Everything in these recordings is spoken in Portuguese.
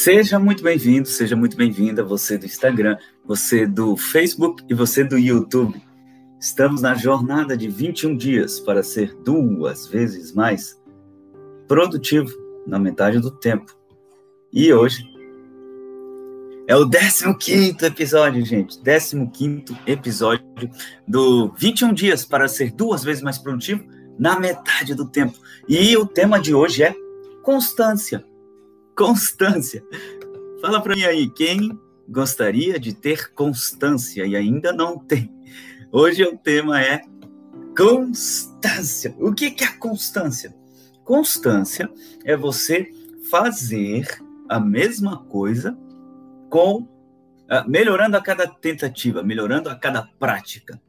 Seja muito bem-vindo, seja muito bem-vinda, você do Instagram, você do Facebook e você do YouTube. Estamos na jornada de 21 dias para ser duas vezes mais produtivo na metade do tempo. E hoje é o 15 episódio, gente. 15 episódio do 21 dias para ser duas vezes mais produtivo na metade do tempo. E o tema de hoje é constância constância. Fala para mim aí, quem gostaria de ter constância e ainda não tem? Hoje o tema é constância. O que é a constância? Constância é você fazer a mesma coisa com uh, melhorando a cada tentativa, melhorando a cada prática.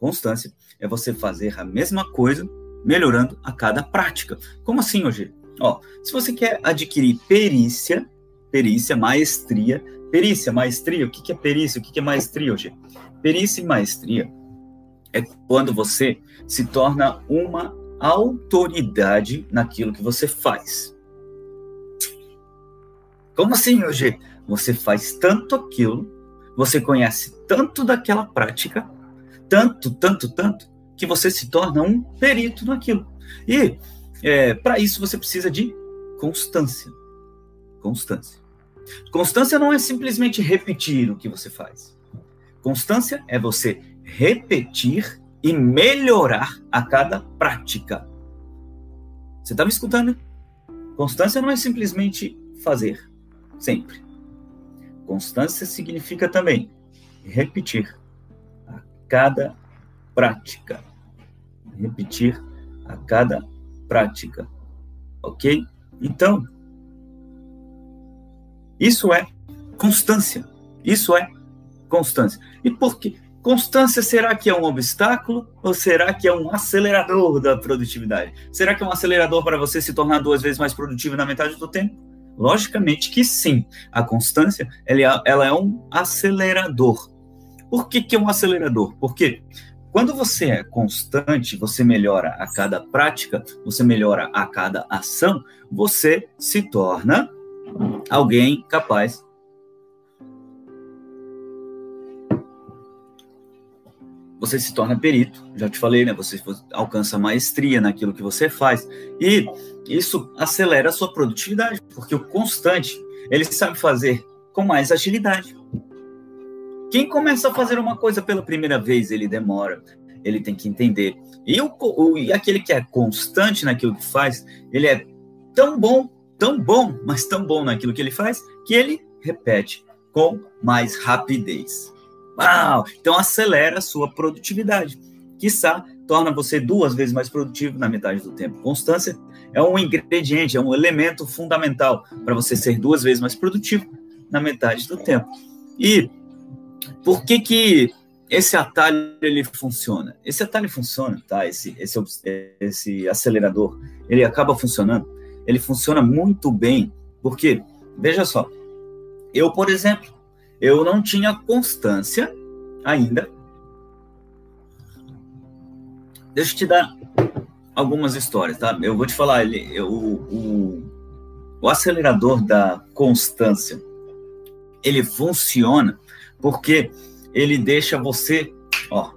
Constância é você fazer a mesma coisa melhorando a cada prática. Como assim, hoje? Ó, se você quer adquirir perícia, perícia, maestria, perícia, maestria, o que, que é perícia, o que, que é maestria hoje? Perícia e maestria é quando você se torna uma autoridade naquilo que você faz. Como assim, hoje? Você faz tanto aquilo, você conhece tanto daquela prática, tanto, tanto, tanto, que você se torna um perito naquilo. E é, Para isso você precisa de constância. Constância. Constância não é simplesmente repetir o que você faz. Constância é você repetir e melhorar a cada prática. Você está me escutando? Constância não é simplesmente fazer, sempre. Constância significa também repetir a cada prática. Repetir a cada prática. Ok? Então, isso é constância. Isso é constância. E por quê? Constância será que é um obstáculo ou será que é um acelerador da produtividade? Será que é um acelerador para você se tornar duas vezes mais produtivo na metade do tempo? Logicamente que sim. A constância ela, é, é um acelerador. Por que, que é um acelerador? Porque quando você é constante, você melhora a cada prática, você melhora a cada ação, você se torna alguém capaz você se torna perito, já te falei, né? Você alcança maestria naquilo que você faz. E isso acelera a sua produtividade, porque o constante, ele sabe fazer com mais agilidade. Quem começa a fazer uma coisa pela primeira vez, ele demora, ele tem que entender. E, o, o, e aquele que é constante naquilo que faz, ele é tão bom, tão bom, mas tão bom naquilo que ele faz, que ele repete com mais rapidez. Uau! Então acelera a sua produtividade. Quiçá torna você duas vezes mais produtivo na metade do tempo. Constância é um ingrediente, é um elemento fundamental para você ser duas vezes mais produtivo na metade do tempo. E por que que esse atalho ele funciona? Esse atalho funciona, tá? Esse, esse, esse acelerador, ele acaba funcionando. Ele funciona muito bem, porque, veja só, eu, por exemplo, eu não tinha constância ainda. Deixa eu te dar algumas histórias, tá? Eu vou te falar, ele, eu, o, o acelerador da constância, ele funciona porque ele deixa você, ó,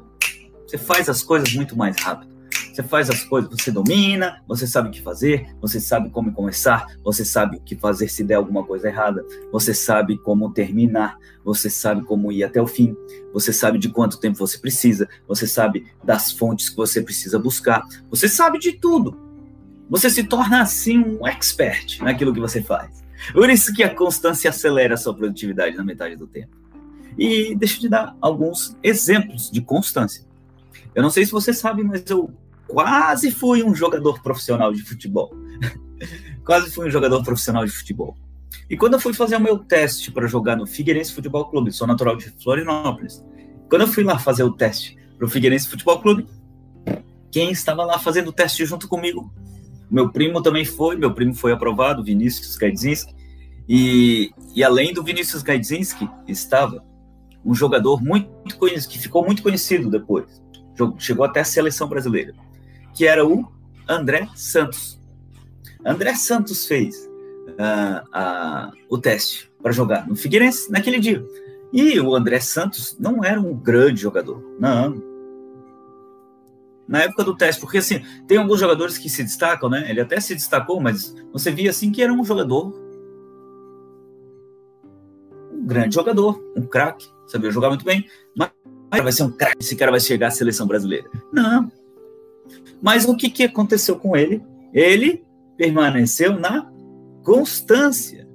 você faz as coisas muito mais rápido. Você faz as coisas, você domina, você sabe o que fazer, você sabe como começar, você sabe o que fazer se der alguma coisa errada, você sabe como terminar, você sabe como ir até o fim, você sabe de quanto tempo você precisa, você sabe das fontes que você precisa buscar, você sabe de tudo. Você se torna assim um expert naquilo que você faz. Por isso que a constância acelera a sua produtividade na metade do tempo. E deixa eu te dar alguns exemplos de constância. Eu não sei se você sabe, mas eu quase fui um jogador profissional de futebol. quase fui um jogador profissional de futebol. E quando eu fui fazer o meu teste para jogar no Figueirense Futebol Clube, sou natural de Florianópolis. Quando eu fui lá fazer o teste para o Figueirense Futebol Clube, quem estava lá fazendo o teste junto comigo? Meu primo também foi, meu primo foi aprovado, Vinícius Gaidzinski. E, e além do Vinícius Gaidzinski, estava um jogador muito conhecido, que ficou muito conhecido depois, chegou até a seleção brasileira, que era o André Santos. André Santos fez uh, uh, o teste para jogar no Figueirense naquele dia. E o André Santos não era um grande jogador, não. Na época do teste, porque assim, tem alguns jogadores que se destacam, né? Ele até se destacou, mas você via assim que era um jogador, um grande jogador, um craque, sabia jogar muito bem, mas vai ser um craque, esse cara vai chegar à seleção brasileira. Não. Mas o que, que aconteceu com ele? Ele permaneceu na constância.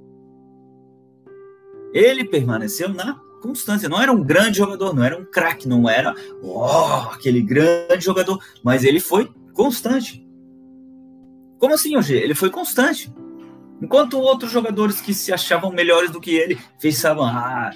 Ele permaneceu na constância. Não era um grande jogador, não era um craque, não era oh, aquele grande jogador, mas ele foi constante. Como assim, hoje? Ele foi constante. Enquanto outros jogadores que se achavam melhores do que ele pensavam, ah,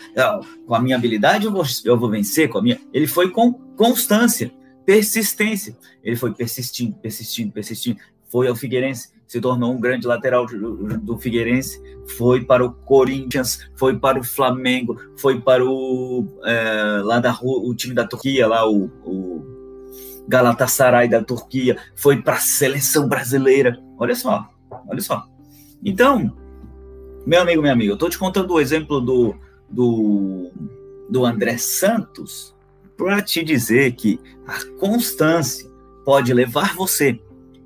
com a minha habilidade eu vou, eu vou vencer, com a minha. Ele foi com constância, persistência. Ele foi persistindo, persistindo, persistindo. Foi ao Figueirense, se tornou um grande lateral do, Figueirense, foi para o Corinthians, foi para o Flamengo, foi para o é, lá da o time da Turquia, lá o, o Galatasaray da Turquia, foi para a seleção brasileira. Olha só, olha só. Então, meu amigo, minha amiga, eu estou te contando o exemplo do, do, do André Santos para te dizer que a constância pode levar você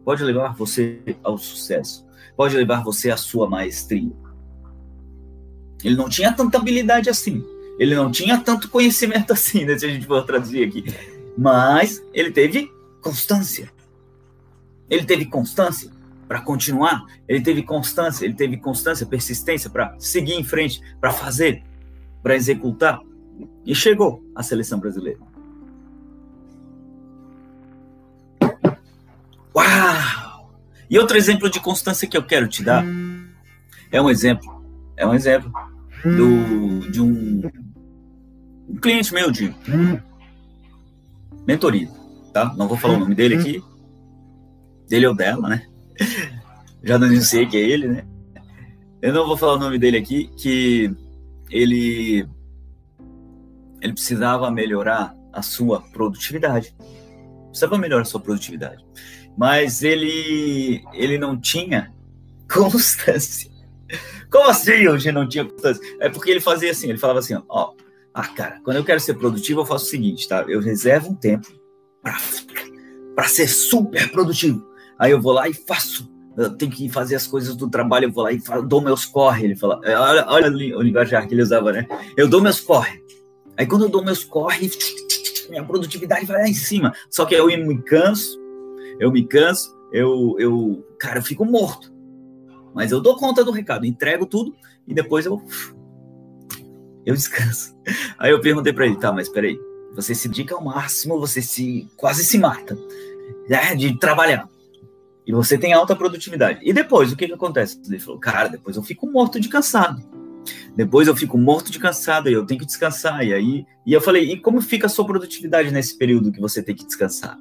pode levar você ao sucesso, pode levar você à sua maestria. Ele não tinha tanta habilidade assim, ele não tinha tanto conhecimento assim, né, se a gente for traduzir aqui, mas ele teve constância. Ele teve constância para continuar, ele teve constância, ele teve constância, persistência para seguir em frente, para fazer, para executar e chegou à seleção brasileira. Uau! E outro exemplo de constância que eu quero te dar é um exemplo, é um exemplo do, de um, um cliente meu de mentoria, tá? Não vou falar o nome dele aqui, dele ou dela, né? Já não sei que é ele, né? Eu não vou falar o nome dele aqui, que ele ele precisava melhorar a sua produtividade. Precisava melhorar a sua produtividade mas ele ele não tinha constância. Como assim hoje não tinha constância? É porque ele fazia assim, ele falava assim, ó, ah, cara, quando eu quero ser produtivo, eu faço o seguinte, tá? Eu reservo um tempo para ser super produtivo. Aí eu vou lá e faço. Eu tenho que fazer as coisas do trabalho, eu vou lá e falo, dou meus corre. Ele fala, é, olha, olha o linguajar que ele usava, né? Eu dou meus corre. Aí quando eu dou meus corre, minha produtividade vai lá em cima. Só que eu me canso, eu me canso, eu, eu, cara, eu fico morto. Mas eu dou conta do recado, entrego tudo e depois eu, eu descanso. Aí eu perguntei para ele, tá, mas peraí, você se dedica ao máximo, você se quase se mata né, de trabalhar. E você tem alta produtividade. E depois, o que, que acontece? Ele falou, cara, depois eu fico morto de cansado. Depois eu fico morto de cansado e eu tenho que descansar. E aí, e eu falei, e como fica a sua produtividade nesse período que você tem que descansar?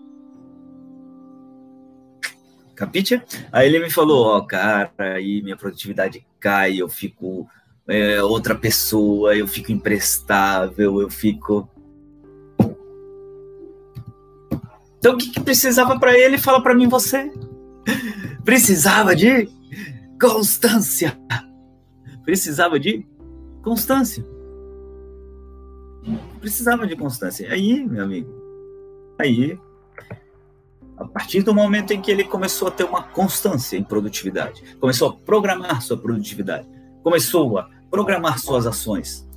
Capite? Aí ele me falou, ó, oh, cara, aí minha produtividade cai, eu fico é, outra pessoa, eu fico imprestável, eu fico. Então o que, que precisava para ele? Fala para mim você. Precisava de constância. Precisava de constância. Precisava de constância. Aí, meu amigo, aí a partir do momento em que ele começou a ter uma constância em produtividade, começou a programar sua produtividade, começou a programar suas ações,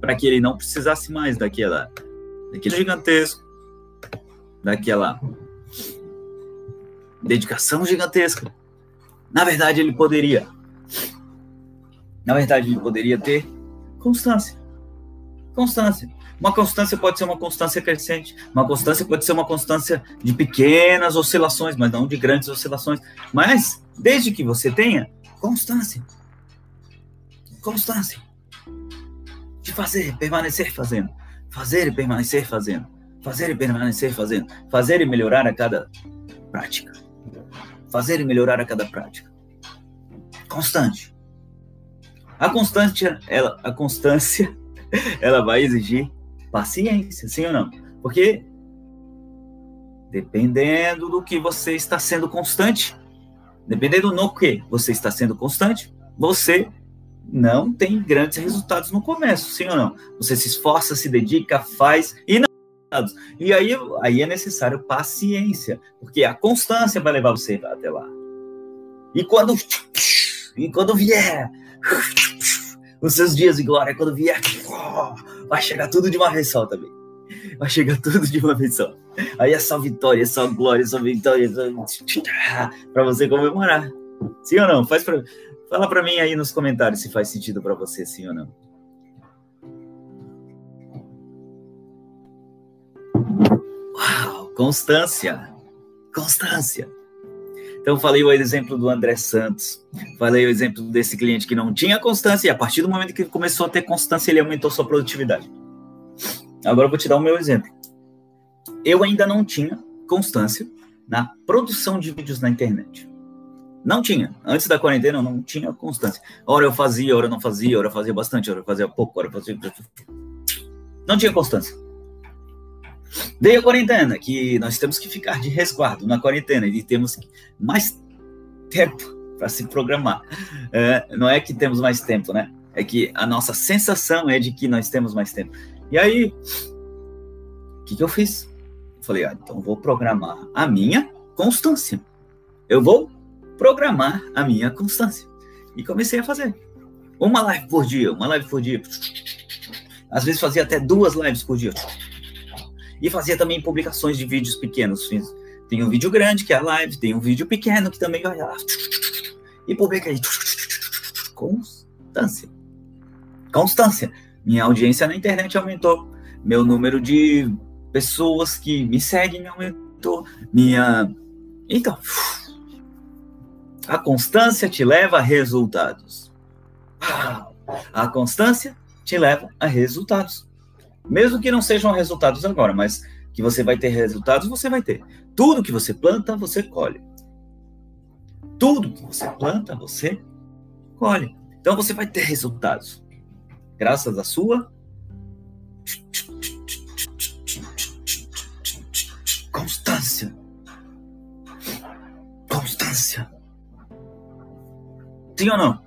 para que ele não precisasse mais daquela, daquele gigantesco, daquela dedicação gigantesca. Na verdade, ele poderia, na verdade, ele poderia ter constância. Constância. Uma constância pode ser uma constância crescente, uma constância pode ser uma constância de pequenas oscilações, mas não de grandes oscilações. Mas, desde que você tenha constância, constância de fazer, permanecer fazendo, fazer e permanecer fazendo, fazer e permanecer fazendo, fazer e melhorar a cada prática, fazer e melhorar a cada prática. Constante. A constância, ela, a constância, ela vai exigir paciência, sim ou não? Porque dependendo do que você está sendo constante, dependendo no que você está sendo constante, você não tem grandes resultados no começo, sim ou não? Você se esforça, se dedica, faz e não e aí, aí é necessário paciência, porque a constância vai levar você até lá. E quando, e quando vier os seus dias de glória, quando vier, vai chegar tudo de uma vez só também. Vai chegar tudo de uma vez só. Aí é só vitória, é só glória, é só vitória, é para você comemorar. Sim ou não? Faz pra, fala para mim aí nos comentários se faz sentido para você, sim ou não. Constância. Constância. Então, falei o exemplo do André Santos, falei o exemplo desse cliente que não tinha constância, e a partir do momento que ele começou a ter constância, ele aumentou sua produtividade. Agora eu vou te dar o meu exemplo. Eu ainda não tinha constância na produção de vídeos na internet. Não tinha. Antes da quarentena, eu não tinha constância. Hora eu fazia, hora eu não fazia, hora eu fazia bastante, hora eu fazia pouco, hora eu fazia. Não tinha constância. Veio a quarentena, que nós temos que ficar de resguardo na quarentena e temos mais tempo para se programar. É, não é que temos mais tempo, né? É que a nossa sensação é de que nós temos mais tempo. E aí, o que, que eu fiz? falei, ah, então vou programar a minha constância. Eu vou programar a minha constância. E comecei a fazer. Uma live por dia, uma live por dia. Às vezes fazia até duas lives por dia. E fazia também publicações de vídeos pequenos. Tem um vídeo grande, que é a live, tem um vídeo pequeno, que também vai lá. E publica aí. Constância. Constância. Minha audiência na internet aumentou. Meu número de pessoas que me seguem aumentou. Minha. Então. A constância te leva a resultados. A constância te leva a resultados. Mesmo que não sejam resultados agora, mas que você vai ter resultados, você vai ter. Tudo que você planta, você colhe. Tudo que você planta, você colhe. Então você vai ter resultados. Graças à sua constância. Constância. Sim ou não?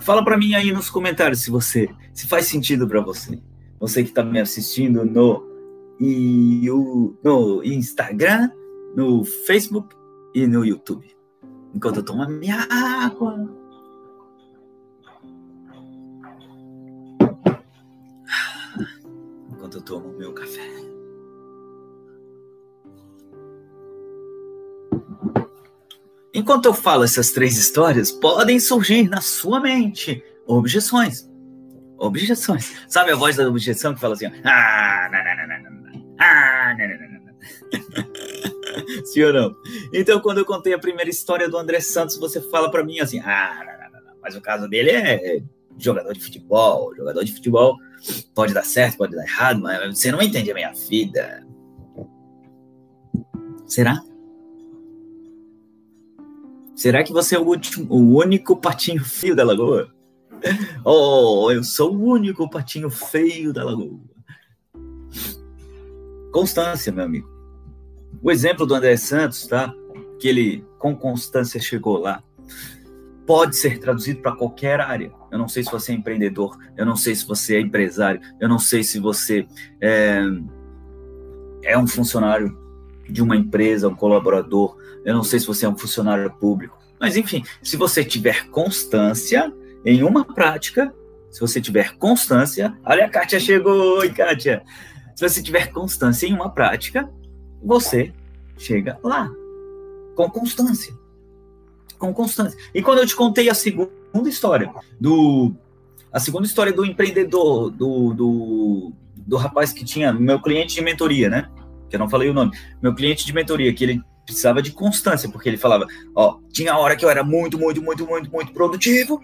Fala para mim aí nos comentários se você, se faz sentido para você. Você que está me assistindo no, e o, no Instagram, no Facebook e no YouTube. Enquanto eu tomo a minha água. Enquanto eu tomo o meu café. Enquanto eu falo essas três histórias, podem surgir na sua mente objeções. Objeções. Sabe a voz da objeção que fala assim? Ah, não, não, não, não, ah, não, não, não. Sim ou não? Então, quando eu contei a primeira história do André Santos, você fala para mim assim: ah, não, não, não, mas o caso dele é jogador de futebol. Jogador de futebol pode dar certo, pode dar errado, mas você não entende a minha vida. Será? Será que você é o, último, o único patinho feio da lagoa? Oh, eu sou o único patinho feio da lagoa. Constância, meu amigo. O exemplo do André Santos, tá? Que ele com constância chegou lá, pode ser traduzido para qualquer área. Eu não sei se você é empreendedor, eu não sei se você é empresário, eu não sei se você é, é um funcionário de uma empresa, um colaborador, eu não sei se você é um funcionário público, mas enfim, se você tiver constância em uma prática, se você tiver constância, olha a Kátia chegou, oi Kátia. Se você tiver constância em uma prática, você chega lá com constância. Com constância. E quando eu te contei a segunda história do a segunda história do empreendedor, do, do, do rapaz que tinha meu cliente de mentoria, né? Que eu não falei o nome. Meu cliente de mentoria, que ele precisava de constância, porque ele falava, ó, tinha hora que eu era muito, muito, muito, muito, muito produtivo,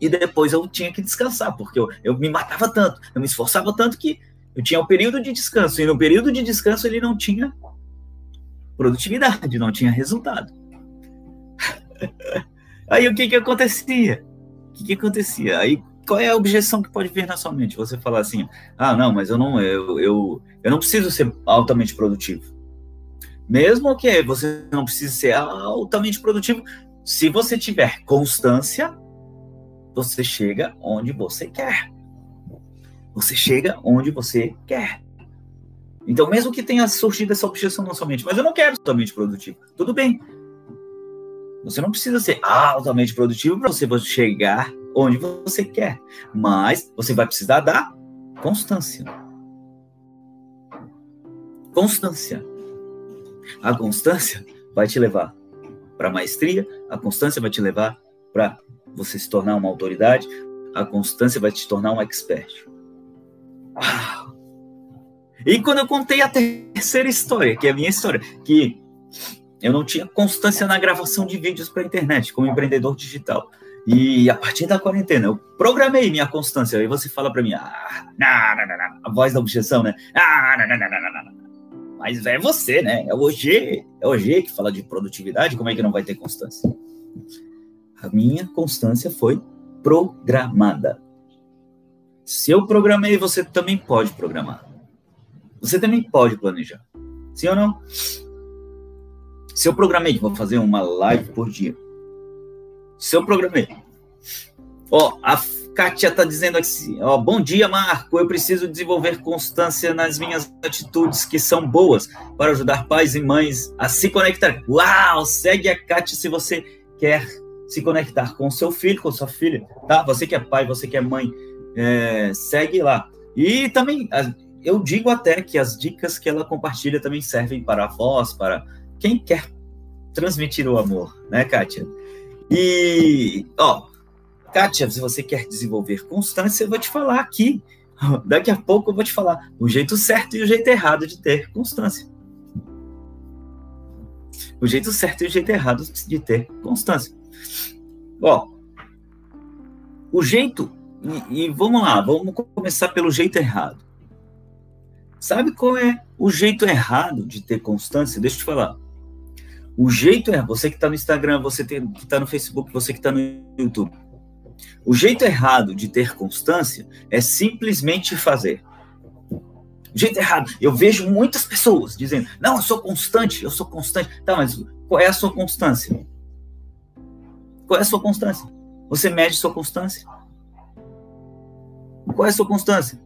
e depois eu tinha que descansar, porque eu, eu me matava tanto, eu me esforçava tanto que eu tinha um período de descanso, e no período de descanso ele não tinha produtividade, não tinha resultado. Aí o que que acontecia? O que que acontecia? Aí qual é a objeção que pode vir na sua mente? Você falar assim, ah, não, mas eu não, eu, eu, eu não preciso ser altamente produtivo. Mesmo que você não precise ser altamente produtivo, se você tiver constância, você chega onde você quer. Você chega onde você quer. Então, mesmo que tenha surgido essa objeção na sua mente, mas eu não quero totalmente produtivo. Tudo bem. Você não precisa ser altamente produtivo para você chegar onde você quer. Mas você vai precisar da constância. Constância. A constância vai te levar para maestria, a constância vai te levar para você se tornar uma autoridade, a constância vai te tornar um expert. E quando eu contei a terceira história, que é a minha história, que eu não tinha constância na gravação de vídeos para a internet, como empreendedor digital. E a partir da quarentena, eu programei minha constância. Aí você fala para mim, ah, não, não, não, a voz da objeção, né? Ah, não, não, não, não, não, não. Mas é você, né? É o G, é o G que fala de produtividade, como é que não vai ter constância? A minha constância foi programada. Se eu programei, você também pode programar. Você também pode planejar. Sim ou não? Se eu programei que vou fazer uma live por dia. Se eu programei. Ó, a Kátia está dizendo assim, ó, bom dia, Marco. Eu preciso desenvolver constância nas minhas atitudes que são boas para ajudar pais e mães a se conectar. Uau! Segue a Kátia se você quer se conectar com seu filho, com sua filha, tá? Você que é pai, você que é mãe, é, segue lá. E também eu digo até que as dicas que ela compartilha também servem para avós, para quem quer transmitir o amor, né, Kátia? E, ó, Kátia, se você quer desenvolver constância, eu vou te falar aqui. Daqui a pouco eu vou te falar o jeito certo e o jeito errado de ter constância. O jeito certo e o jeito errado de ter constância. Ó, o jeito. E, e vamos lá, vamos começar pelo jeito errado. Sabe qual é o jeito errado de ter constância? Deixa eu te falar. O jeito é você que está no Instagram, você que está no Facebook, você que está no YouTube o jeito errado de ter constância é simplesmente fazer. O jeito errado. Eu vejo muitas pessoas dizendo: Não, eu sou constante, eu sou constante. Tá, mas qual é a sua constância? Qual é a sua constância? Você mede sua constância? Qual é a sua constância?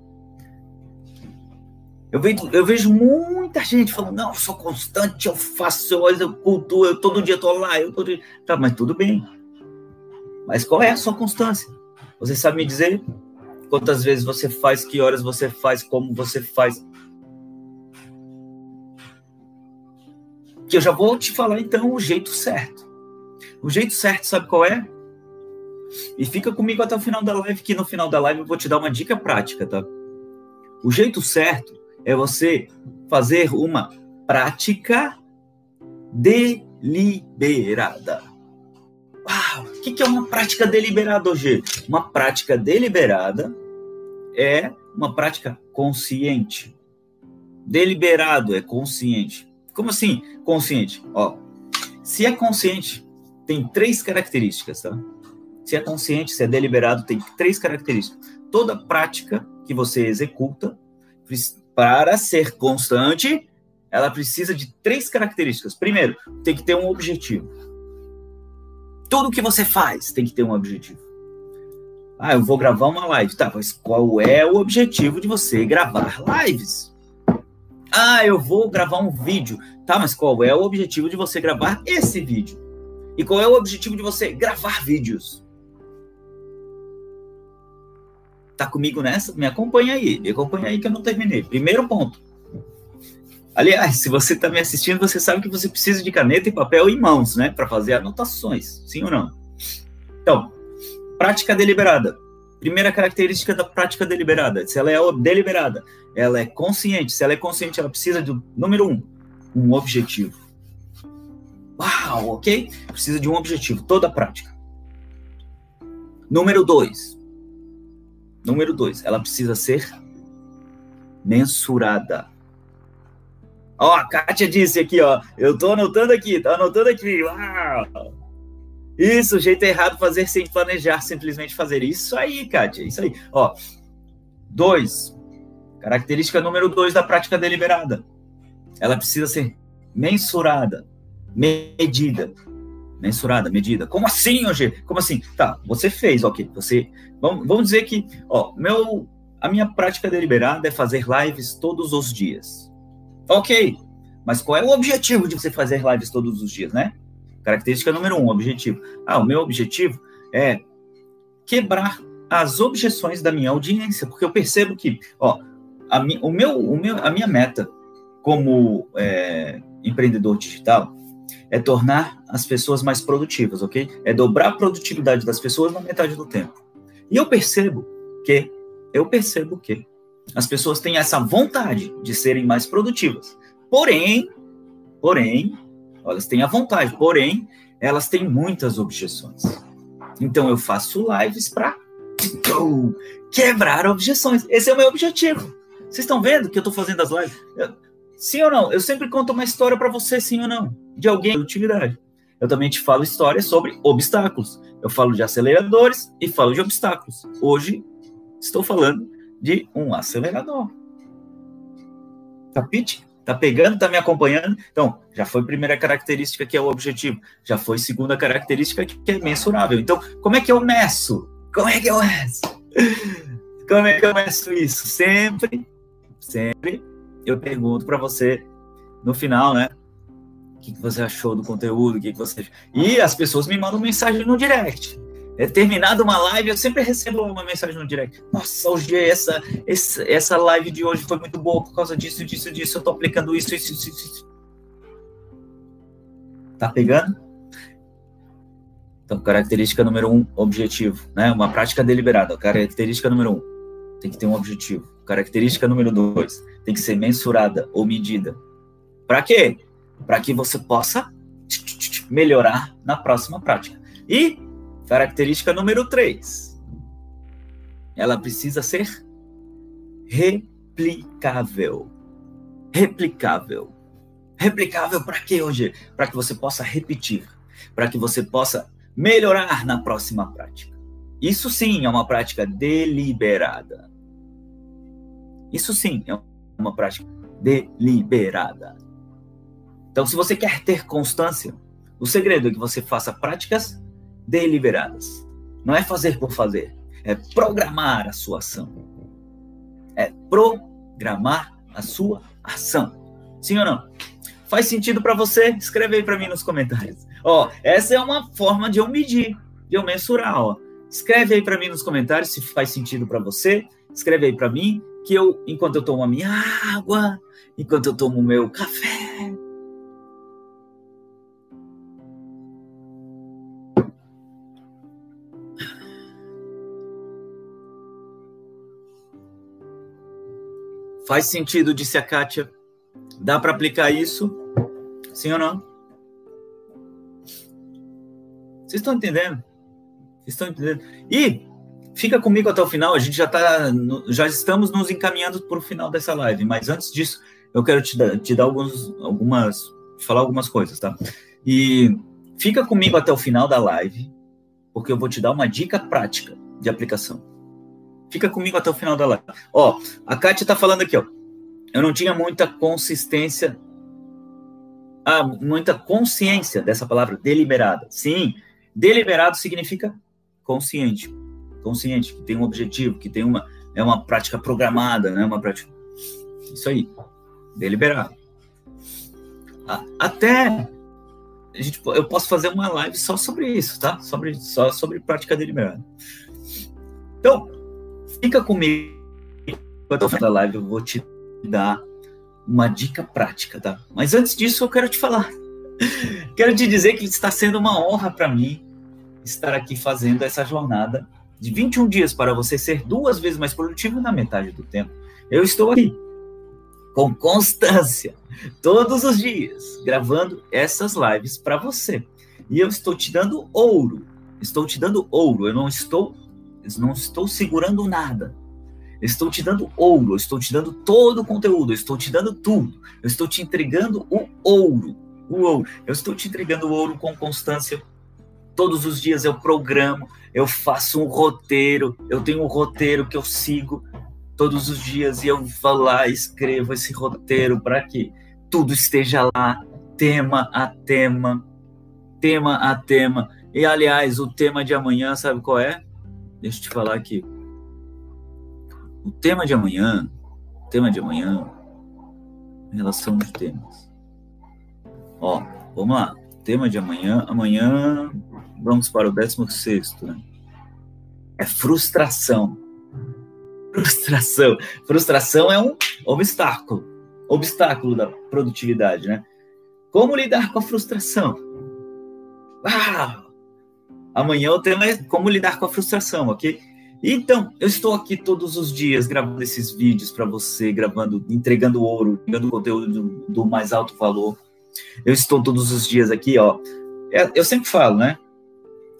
Eu vejo, eu vejo muita gente falando, não, eu sou constante, eu faço, eu, eu cultuo, eu todo dia tô lá, eu todo dia... Tá, mas tudo bem. Mas qual é a sua constância? Você sabe me dizer quantas vezes você faz, que horas você faz, como você faz? Que eu já vou te falar então o jeito certo. O jeito certo, sabe qual é? E fica comigo até o final da live, que no final da live eu vou te dar uma dica prática, tá? O jeito certo é você fazer uma prática deliberada. Uau! O que é uma prática deliberada, G? Uma prática deliberada é uma prática consciente. Deliberado é consciente. Como assim consciente? Ó, se é consciente, tem três características, tá? Se é consciente, se é deliberado, tem três características. Toda prática que você executa, para ser constante, ela precisa de três características. Primeiro, tem que ter um objetivo. Tudo que você faz tem que ter um objetivo. Ah, eu vou gravar uma live. Tá, mas qual é o objetivo de você gravar lives? Ah, eu vou gravar um vídeo. Tá, mas qual é o objetivo de você gravar esse vídeo? E qual é o objetivo de você gravar vídeos? Tá comigo nessa? Me acompanha aí. Me acompanha aí que eu não terminei. Primeiro ponto. Aliás, se você está me assistindo, você sabe que você precisa de caneta e papel em mãos, né? Para fazer anotações, sim ou não? Então, prática deliberada. Primeira característica da prática deliberada. Se ela é deliberada, ela é consciente. Se ela é consciente, ela precisa do número um, um objetivo. Uau, ok? Precisa de um objetivo, toda prática. Número dois. Número dois, ela precisa ser mensurada. Ó, a Kátia disse aqui, ó. Eu tô anotando aqui, tô anotando aqui. Uau! Isso, jeito errado fazer sem planejar, simplesmente fazer. Isso aí, Kátia, isso aí. Ó, dois. Característica número dois da prática deliberada. Ela precisa ser mensurada, medida. mensurada, medida. Como assim, hoje? Como assim? Tá, você fez, ok. Você, vamos, vamos dizer que, ó, meu, a minha prática deliberada é fazer lives todos os dias. Ok, mas qual é o objetivo de você fazer lives todos os dias, né? Característica número um, objetivo. Ah, o meu objetivo é quebrar as objeções da minha audiência, porque eu percebo que, ó, a, mi, o meu, o meu, a minha meta como é, empreendedor digital é tornar as pessoas mais produtivas, ok? É dobrar a produtividade das pessoas na metade do tempo. E eu percebo que, eu percebo que as pessoas têm essa vontade de serem mais produtivas. Porém, porém, elas têm a vontade, porém, elas têm muitas objeções. Então eu faço lives para quebrar objeções. Esse é o meu objetivo. Vocês estão vendo que eu estou fazendo as lives? Sim ou não? Eu sempre conto uma história para você, sim ou não? De alguém de utilidade. Eu também te falo histórias sobre obstáculos. Eu falo de aceleradores e falo de obstáculos. Hoje estou falando de um acelerador. Capite? Tá pegando, tá me acompanhando? Então, já foi primeira característica que é o objetivo, já foi segunda característica que é mensurável. Então, como é que eu meço? Como é que eu meço? Como é que eu meço isso? Sempre, sempre eu pergunto para você no final, né? Que, que você achou do conteúdo? O que, que você. E as pessoas me mandam mensagem no direct. É terminada uma live, eu sempre recebo uma mensagem no direct. Nossa, hoje essa, essa, essa live de hoje foi muito boa por causa disso, disso, disso. Eu tô aplicando isso, isso, isso, isso. Tá pegando? Então, característica número um, objetivo, né? Uma prática deliberada. Característica número um, tem que ter um objetivo. Característica número dois, tem que ser mensurada ou medida. Para quê? Para que você possa melhorar na próxima prática. E Característica número 3. Ela precisa ser replicável. Replicável. Replicável para quê hoje? Para que você possa repetir, para que você possa melhorar na próxima prática. Isso sim é uma prática deliberada. Isso sim é uma prática deliberada. Então, se você quer ter constância, o segredo é que você faça práticas deliberadas. Não é fazer por fazer, é programar a sua ação. É programar a sua ação. Sim ou não? Faz sentido para você? Escreve aí para mim nos comentários. Ó, essa é uma forma de eu medir, de eu mensurar, ó. Escreve aí para mim nos comentários se faz sentido para você. Escreve aí para mim que eu, enquanto eu tomo a minha água, enquanto eu tomo o meu café, Faz sentido, disse a Kátia. Dá para aplicar isso? Sim ou não? Vocês estão entendendo? Vocês estão entendendo? E fica comigo até o final. A gente já tá, já estamos nos encaminhando para o final dessa live. Mas antes disso, eu quero te dar, te dar alguns, algumas, falar algumas coisas, tá? E fica comigo até o final da live, porque eu vou te dar uma dica prática de aplicação. Fica comigo até o final da live. Ó, a Kátia tá falando aqui, ó. Eu não tinha muita consistência, ah, muita consciência dessa palavra deliberada. Sim, deliberado significa consciente. Consciente, que tem um objetivo, que tem uma é uma prática programada, né? Uma prática Isso aí. Deliberado. Até a gente, eu posso fazer uma live só sobre isso, tá? Sobre, só sobre prática deliberada. Então, Fica comigo. Enquanto eu faço a live, eu vou te dar uma dica prática, tá? Mas antes disso, eu quero te falar. quero te dizer que está sendo uma honra para mim estar aqui fazendo essa jornada de 21 dias para você ser duas vezes mais produtivo na metade do tempo. Eu estou aqui com constância, todos os dias, gravando essas lives para você. E eu estou te dando ouro. Estou te dando ouro. Eu não estou não estou segurando nada. estou te dando ouro, estou te dando todo o conteúdo, estou te dando tudo. Estou te entregando o ouro. O ouro. Eu estou te entregando o ouro com constância. Todos os dias eu programo, eu faço um roteiro, eu tenho um roteiro que eu sigo todos os dias e eu vou lá escrevo esse roteiro para que tudo esteja lá, tema a tema, tema a tema. E aliás, o tema de amanhã, sabe qual é? Deixa eu te falar aqui. O tema de amanhã, o tema de amanhã, relação aos temas. Ó, vamos lá. Tema de amanhã, amanhã vamos para o 16, né? É frustração. Frustração. Frustração é um obstáculo. Obstáculo da produtividade, né? Como lidar com a frustração? Ah, amanhã o tema é como lidar com a frustração, ok? Então, eu estou aqui todos os dias gravando esses vídeos para você, gravando, entregando ouro, entregando conteúdo do, do, mais alto valor. Eu estou todos os dias aqui, ó. É, eu sempre falo, né?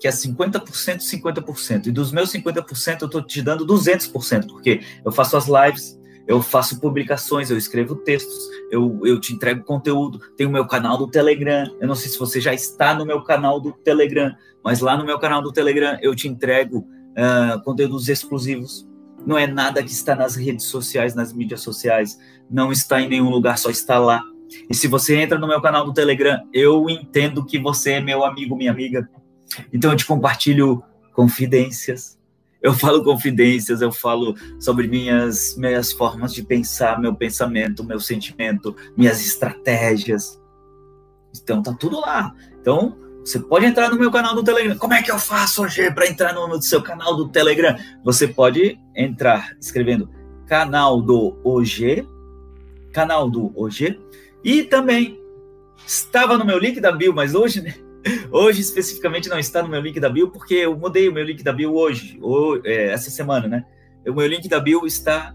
Que é 50%, 50%. E dos meus 50%, eu estou te dando 200%, porque eu faço as lives, eu faço publicações, eu escrevo textos, eu, eu te entrego conteúdo, tem o meu canal do Telegram. Eu não sei se você já está no meu canal do Telegram, mas lá no meu canal do Telegram eu te entrego uh, conteúdos exclusivos. Não é nada que está nas redes sociais, nas mídias sociais. Não está em nenhum lugar, só está lá. E se você entra no meu canal do Telegram, eu entendo que você é meu amigo, minha amiga. Então eu te compartilho confidências. Eu falo confidências, eu falo sobre minhas, minhas formas de pensar, meu pensamento, meu sentimento, minhas estratégias. Então tá tudo lá. Então, você pode entrar no meu canal do Telegram. Como é que eu faço hoje para entrar no, no, seu canal do Telegram? Você pode entrar escrevendo canal do OG, canal do OG, e também estava no meu link da bio, mas hoje, né? Hoje especificamente não está no meu link da bio, porque eu mudei o meu link da bio hoje, ou, é, essa semana, né? O meu link da bio está.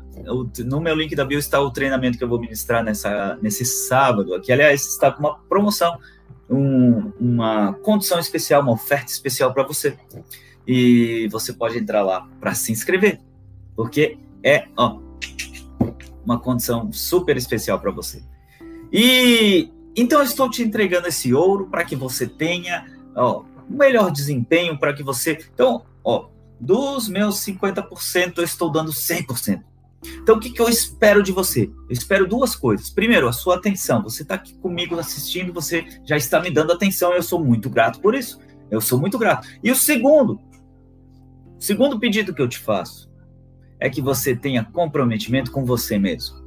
No meu link da bio está o treinamento que eu vou ministrar nessa, nesse sábado, que aliás está com uma promoção um, uma condição especial, uma oferta especial para você. E você pode entrar lá para se inscrever, porque é ó, uma condição super especial para você. E então eu estou te entregando esse ouro para que você tenha ó, um melhor desempenho, para que você. Então, ó, dos meus 50%, eu estou dando 100%. Então, o que, que eu espero de você? Eu espero duas coisas. Primeiro, a sua atenção. Você está aqui comigo assistindo, você já está me dando atenção, eu sou muito grato por isso. Eu sou muito grato. E o segundo, o segundo pedido que eu te faço é que você tenha comprometimento com você mesmo.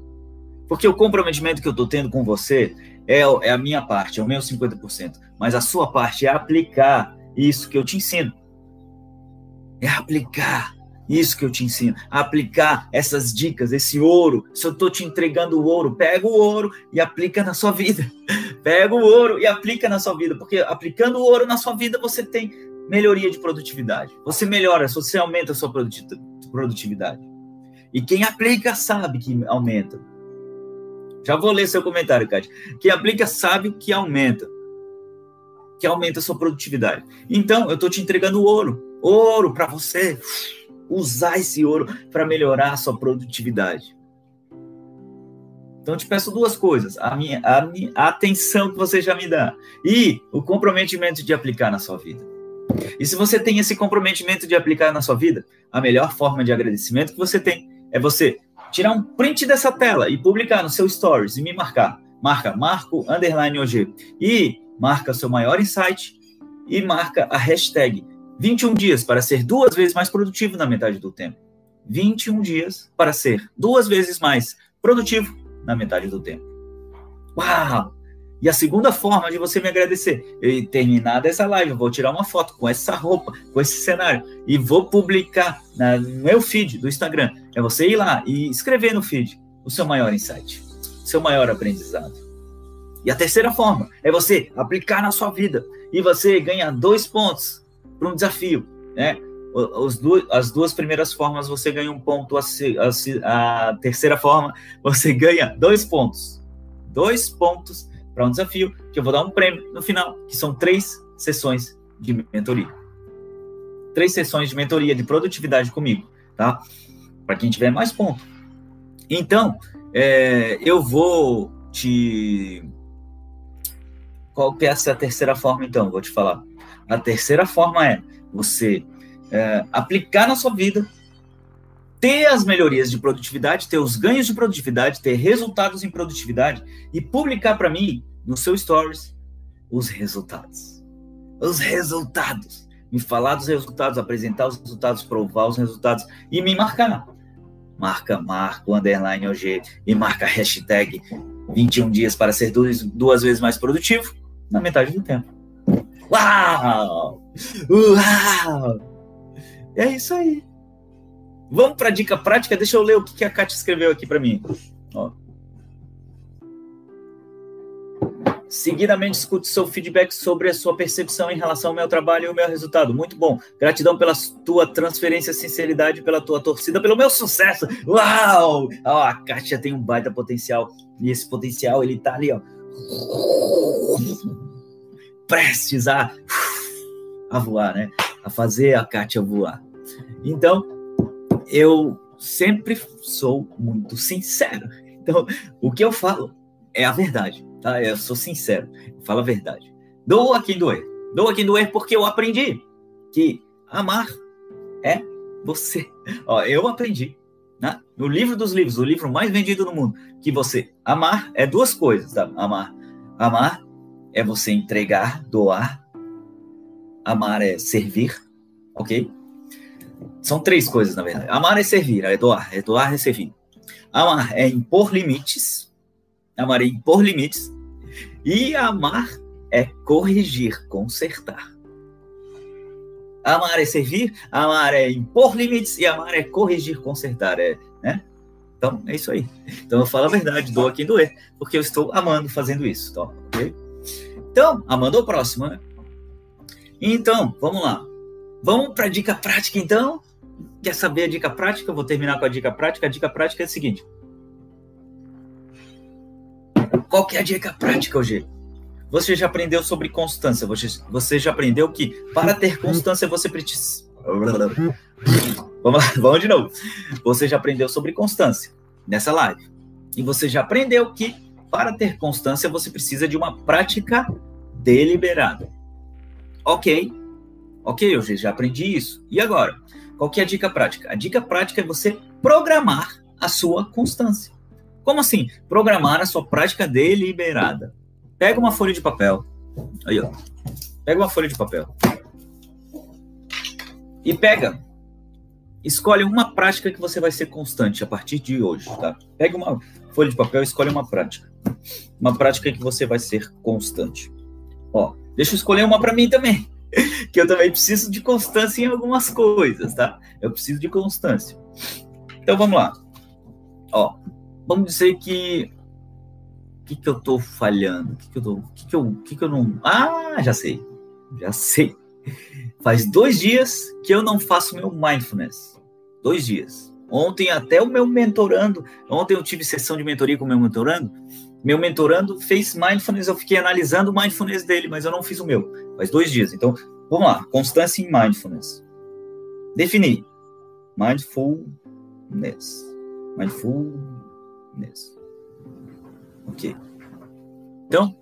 Porque o comprometimento que eu estou tendo com você é, é a minha parte, é o meu 50%. Mas a sua parte é aplicar isso que eu te ensino. É aplicar isso que eu te ensino, aplicar essas dicas, esse ouro. Se eu estou te entregando o ouro, pega o ouro e aplica na sua vida. Pega o ouro e aplica na sua vida, porque aplicando o ouro na sua vida você tem melhoria de produtividade. Você melhora, você aumenta a sua produtividade. E quem aplica sabe que aumenta. Já vou ler seu comentário, Kátia. Quem aplica sabe que aumenta. Que aumenta a sua produtividade. Então, eu estou te entregando ouro. Ouro para você usar esse ouro para melhorar a sua produtividade. Então, eu te peço duas coisas: a, minha, a, minha, a atenção que você já me dá e o comprometimento de aplicar na sua vida. E se você tem esse comprometimento de aplicar na sua vida, a melhor forma de agradecimento que você tem é você tirar um print dessa tela e publicar no seu stories e me marcar. Marca Marco underline OG e marca seu maior insight e marca a hashtag 21 dias para ser duas vezes mais produtivo na metade do tempo. 21 dias para ser duas vezes mais produtivo na metade do tempo. Uau! E a segunda forma de você me agradecer, eu terminar dessa live, eu vou tirar uma foto com essa roupa, com esse cenário, e vou publicar no meu feed do Instagram. É você ir lá e escrever no feed o seu maior insight, o seu maior aprendizado. E a terceira forma é você aplicar na sua vida e você ganhar dois pontos para um desafio, né? Duas, as duas primeiras formas você ganha um ponto, a, a terceira forma você ganha dois pontos. Dois pontos para um desafio, que eu vou dar um prêmio no final, que são três sessões de mentoria. Três sessões de mentoria de produtividade comigo, tá? Para quem tiver mais ponto. Então, é, eu vou te. Qual que é essa terceira forma, então? Vou te falar. A terceira forma é você é, aplicar na sua vida, ter as melhorias de produtividade, ter os ganhos de produtividade, ter resultados em produtividade e publicar para mim no seu stories os resultados. os resultados. Me falar dos resultados, apresentar os resultados, provar os resultados e me marcar. Marca Marco, underline OG e marca hashtag 21 dias para ser duas, duas vezes mais produtivo na metade do tempo. Uau! Uau! É isso aí. Vamos para a dica prática? Deixa eu ler o que a Kátia escreveu aqui para mim. Ó. Seguidamente, escute seu feedback sobre a sua percepção em relação ao meu trabalho e o meu resultado. Muito bom. Gratidão pela tua transferência, sinceridade, pela tua torcida, pelo meu sucesso. Uau! Ó, a Kátia tem um baita potencial. E esse potencial, ele tá ali, ó. Prestes a, a voar, né? A fazer a Kátia voar. Então, eu sempre sou muito sincero. Então, o que eu falo é a verdade tá? Eu sou sincero, eu falo a verdade. Doa quem doer. Doa quem doer porque eu aprendi que amar é você. Ó, eu aprendi, né? No livro dos livros, o livro mais vendido no mundo, que você amar é duas coisas, tá? Amar, amar é você entregar, doar. Amar é servir, ok? São três coisas, na verdade. Amar é servir, é doar, é doar é servir. Amar é impor limites, Amar é impor limites. E amar é corrigir, consertar. Amar é servir, amar é impor limites e amar é corrigir, consertar. É, né? Então, é isso aí. Então, eu falo a verdade, dou a quem doer, porque eu estou amando fazendo isso. Tá? Okay? Então, amando o próximo, né? Então, vamos lá. Vamos para a dica prática, então? Quer saber a dica prática? Eu vou terminar com a dica prática. A dica prática é a seguinte: qual que é a dica prática hoje? Você já aprendeu sobre constância. Você, você já aprendeu que para ter constância você precisa. Vamos vamos de novo. Você já aprendeu sobre constância nessa live. E você já aprendeu que para ter constância você precisa de uma prática deliberada. Ok. Ok, eu já aprendi isso. E agora? Qual que é a dica prática? A dica prática é você programar a sua constância. Como assim? Programar a sua prática deliberada. Pega uma folha de papel. Aí, ó. Pega uma folha de papel. E pega. Escolhe uma prática que você vai ser constante a partir de hoje, tá? Pega uma folha de papel e escolhe uma prática. Uma prática que você vai ser constante. Ó, deixa eu escolher uma para mim também. Que eu também preciso de constância em algumas coisas, tá? Eu preciso de constância. Então vamos lá. Ó, vamos dizer que que, que eu estou falhando? Que, que eu tô, que, que eu, que, que eu não. Ah, já sei. Já sei. Faz dois dias que eu não faço meu mindfulness. Dois dias. Ontem até o meu mentorando, ontem eu tive sessão de mentoria com o meu mentorando. Meu mentorando fez mindfulness, eu fiquei analisando o mindfulness dele, mas eu não fiz o meu. Faz dois dias. Então, vamos lá. Constância em mindfulness. Definir. Mindfulness. Mindful nesse. Ok. Então,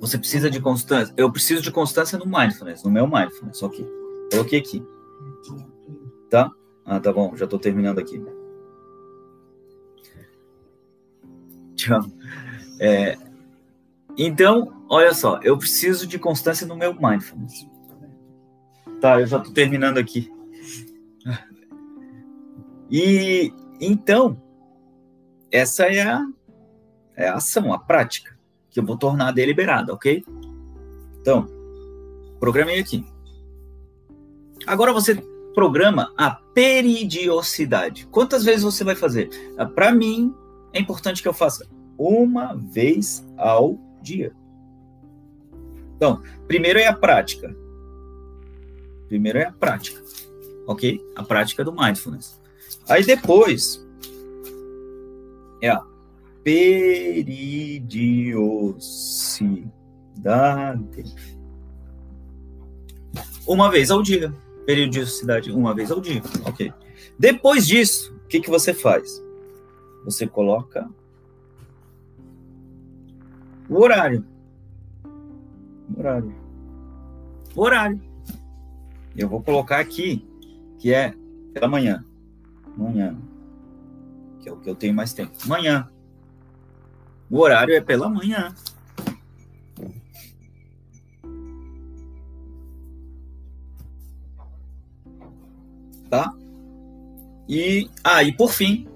você precisa de constância. Eu preciso de constância no mindfulness, no meu mindfulness. Ok. Coloquei aqui. Tá? Ah, tá bom. Já estou terminando aqui. Tchau. É, então, olha só. Eu preciso de constância no meu mindfulness. Tá, eu já estou terminando aqui. E então, essa é a, é a ação, a prática, que eu vou tornar deliberada, ok? Então, programei aqui. Agora você programa a peridiosidade. Quantas vezes você vai fazer? Ah, Para mim, é importante que eu faça uma vez ao dia. Então, primeiro é a prática. Primeiro é a prática, ok? A prática do mindfulness. Aí depois é a peridiosidade. Uma vez ao dia. Periodicidade, uma vez ao dia. Ok. Depois disso, o que, que você faz? Você coloca o horário. O horário. O horário. Eu vou colocar aqui que é pela manhã. Manhã que é o que eu tenho mais tempo. Manhã. O horário é pela manhã. Tá? E ah, e por fim,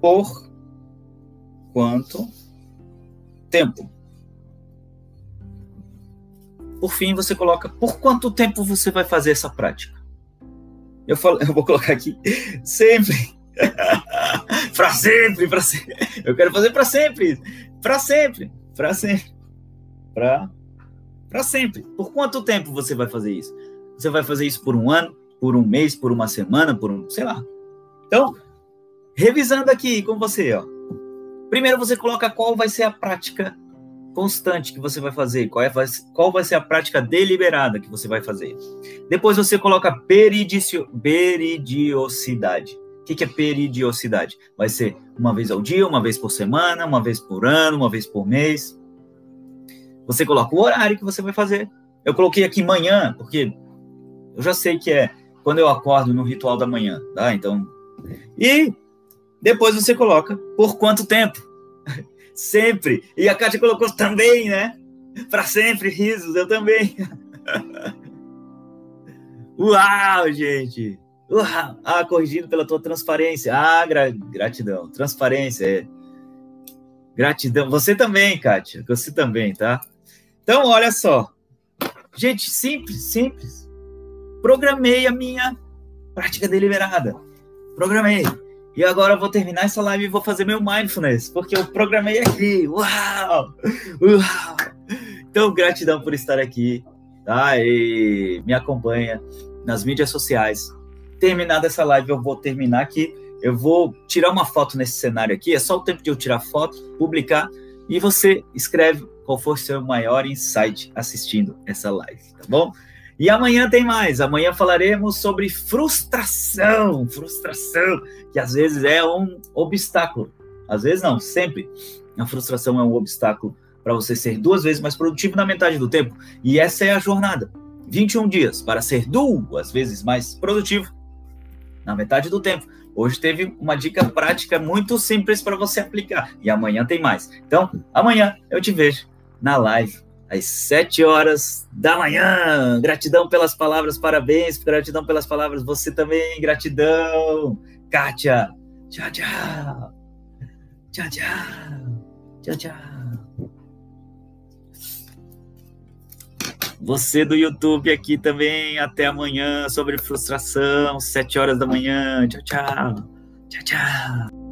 por quanto tempo? Por fim, você coloca por quanto tempo você vai fazer essa prática? Eu, falo, eu vou colocar aqui sempre. para sempre, para sempre. Eu quero fazer para sempre. Para sempre, para sempre. Para sempre. Por quanto tempo você vai fazer isso? Você vai fazer isso por um ano, por um mês, por uma semana, por um, sei lá. Então, revisando aqui com você, ó. Primeiro você coloca qual vai ser a prática constante que você vai fazer, qual, é, qual vai ser a prática deliberada que você vai fazer. Depois você coloca peridicio, peridiosidade. O que, que é peridiosidade? Vai ser uma vez ao dia, uma vez por semana, uma vez por ano, uma vez por mês. Você coloca o horário que você vai fazer. Eu coloquei aqui manhã, porque eu já sei que é quando eu acordo no ritual da manhã, tá? Então. E depois você coloca por quanto tempo? sempre. E a Kátia colocou também, né? Para sempre, risos, eu também. Uau, gente! Uau! Ah, corrigido pela tua transparência. Ah, gra gratidão. Transparência, é. Gratidão. Você também, Kátia. Você também, tá? Então, olha só. Gente, simples, simples. Programei a minha prática deliberada. Programei. E agora eu vou terminar essa live e vou fazer meu mindfulness, porque eu programei aqui. Uau! Uau! Então, gratidão por estar aqui, tá? E me acompanha nas mídias sociais. Terminada essa live, eu vou terminar aqui. Eu vou tirar uma foto nesse cenário aqui. É só o tempo de eu tirar foto, publicar e você escreve qual foi o seu maior insight assistindo essa live, tá bom? E amanhã tem mais. Amanhã falaremos sobre frustração. Frustração, que às vezes é um obstáculo. Às vezes não, sempre. A frustração é um obstáculo para você ser duas vezes mais produtivo na metade do tempo. E essa é a jornada. 21 dias para ser duas vezes mais produtivo na metade do tempo. Hoje teve uma dica prática muito simples para você aplicar. E amanhã tem mais. Então, amanhã eu te vejo na live às sete horas da manhã. Gratidão pelas palavras, parabéns, gratidão pelas palavras, você também, gratidão. Kátia, tchau, tchau. Tchau, tchau. Tchau, tchau. Você do YouTube aqui também, até amanhã sobre frustração, sete horas da manhã. Tchau, tchau. Tchau, tchau.